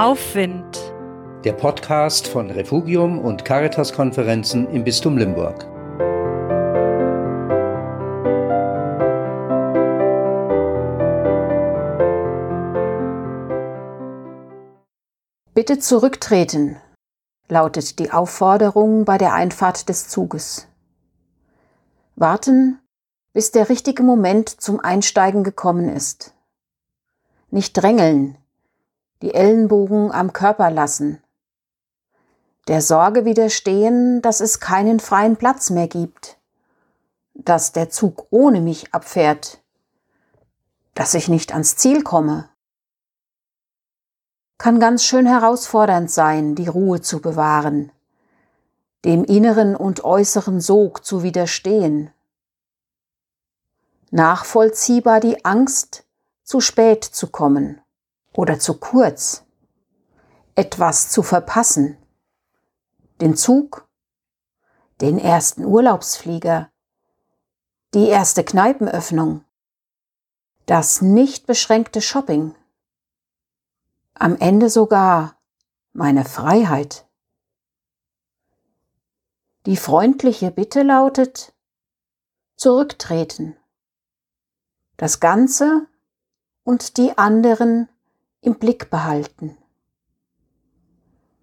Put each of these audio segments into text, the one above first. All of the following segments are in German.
Aufwind. Der Podcast von Refugium und Caritas-Konferenzen im Bistum Limburg. Bitte zurücktreten, lautet die Aufforderung bei der Einfahrt des Zuges. Warten, bis der richtige Moment zum Einsteigen gekommen ist. Nicht drängeln, die Ellenbogen am Körper lassen. Der Sorge widerstehen, dass es keinen freien Platz mehr gibt, dass der Zug ohne mich abfährt, dass ich nicht ans Ziel komme. Kann ganz schön herausfordernd sein, die Ruhe zu bewahren, dem inneren und äußeren Sog zu widerstehen. Nachvollziehbar die Angst, zu spät zu kommen oder zu kurz, etwas zu verpassen, den Zug, den ersten Urlaubsflieger, die erste Kneipenöffnung, das nicht beschränkte Shopping, am Ende sogar meine Freiheit. Die freundliche Bitte lautet, zurücktreten. Das Ganze und die anderen im Blick behalten.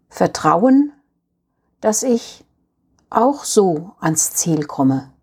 Vertrauen, dass ich auch so ans Ziel komme.